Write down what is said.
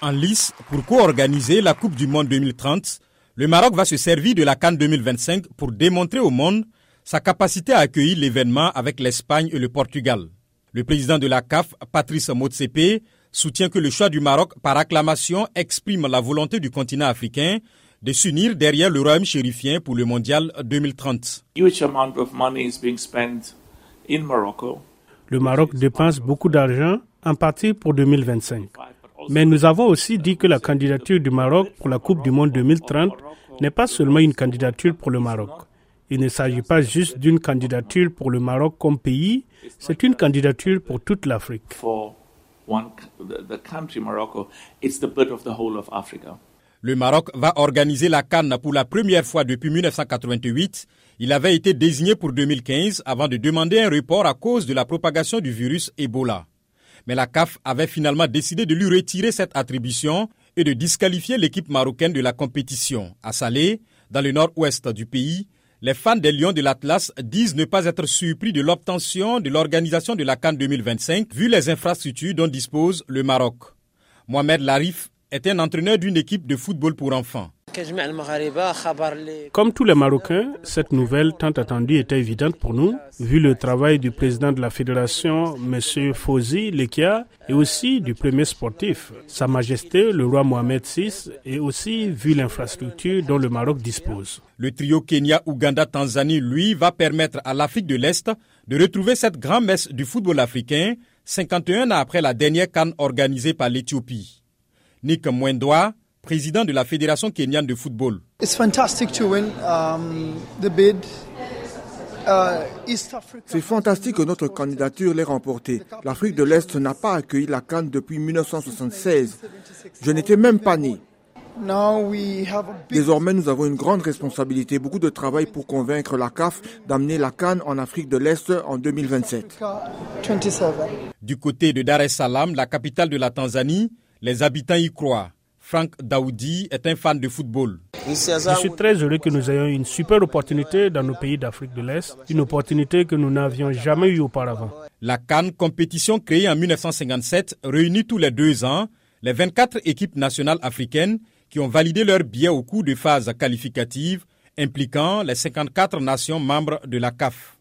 En lice, pour co-organiser la Coupe du Monde 2030, le Maroc va se servir de la Cannes 2025 pour démontrer au monde sa capacité à accueillir l'événement avec l'Espagne et le Portugal. Le président de la CAF, Patrice Motsepe, soutient que le choix du Maroc par acclamation exprime la volonté du continent africain de s'unir derrière le royaume chérifien pour le mondial 2030. Le Maroc dépense beaucoup d'argent, en partie pour 2025. Mais nous avons aussi dit que la candidature du Maroc pour la Coupe du Monde 2030 n'est pas seulement une candidature pour le Maroc. Il ne s'agit pas juste d'une candidature pour le Maroc comme pays, c'est une candidature pour toute l'Afrique. Le Maroc va organiser la Cannes pour la première fois depuis 1988. Il avait été désigné pour 2015 avant de demander un report à cause de la propagation du virus Ebola. Mais la CAF avait finalement décidé de lui retirer cette attribution et de disqualifier l'équipe marocaine de la compétition. À Salé, dans le nord-ouest du pays, les fans des Lions de l'Atlas disent ne pas être surpris de l'obtention de l'organisation de la Cannes 2025 vu les infrastructures dont dispose le Maroc. Mohamed Larif est un entraîneur d'une équipe de football pour enfants. Comme tous les Marocains, cette nouvelle tant attendue était évidente pour nous, vu le travail du président de la fédération, M. Fauzi Lekia, et aussi du premier sportif, Sa Majesté le roi Mohamed VI, et aussi vu l'infrastructure dont le Maroc dispose. Le trio Kenya-Ouganda-Tanzanie, lui, va permettre à l'Afrique de l'Est de retrouver cette grand-messe du football africain 51 ans après la dernière canne organisée par l'Éthiopie. Nick Mwendwa, président de la Fédération kenyane de football. Um, uh, C'est fantastique que notre candidature l'ait remportée. L'Afrique de l'Est n'a pas accueilli la Cannes depuis 1976. Je n'étais même pas né. Désormais, nous avons une grande responsabilité, beaucoup de travail pour convaincre la CAF d'amener la Cannes en Afrique de l'Est en 2027. Du côté de Dar es Salaam, la capitale de la Tanzanie, les habitants y croient. Frank Daoudi est un fan de football. Je suis très heureux que nous ayons une super opportunité dans nos pays d'Afrique de l'Est, une opportunité que nous n'avions jamais eue auparavant. La Cannes, compétition créée en 1957, réunit tous les deux ans les 24 équipes nationales africaines qui ont validé leur billet au cours de phase qualificative impliquant les 54 nations membres de la CAF.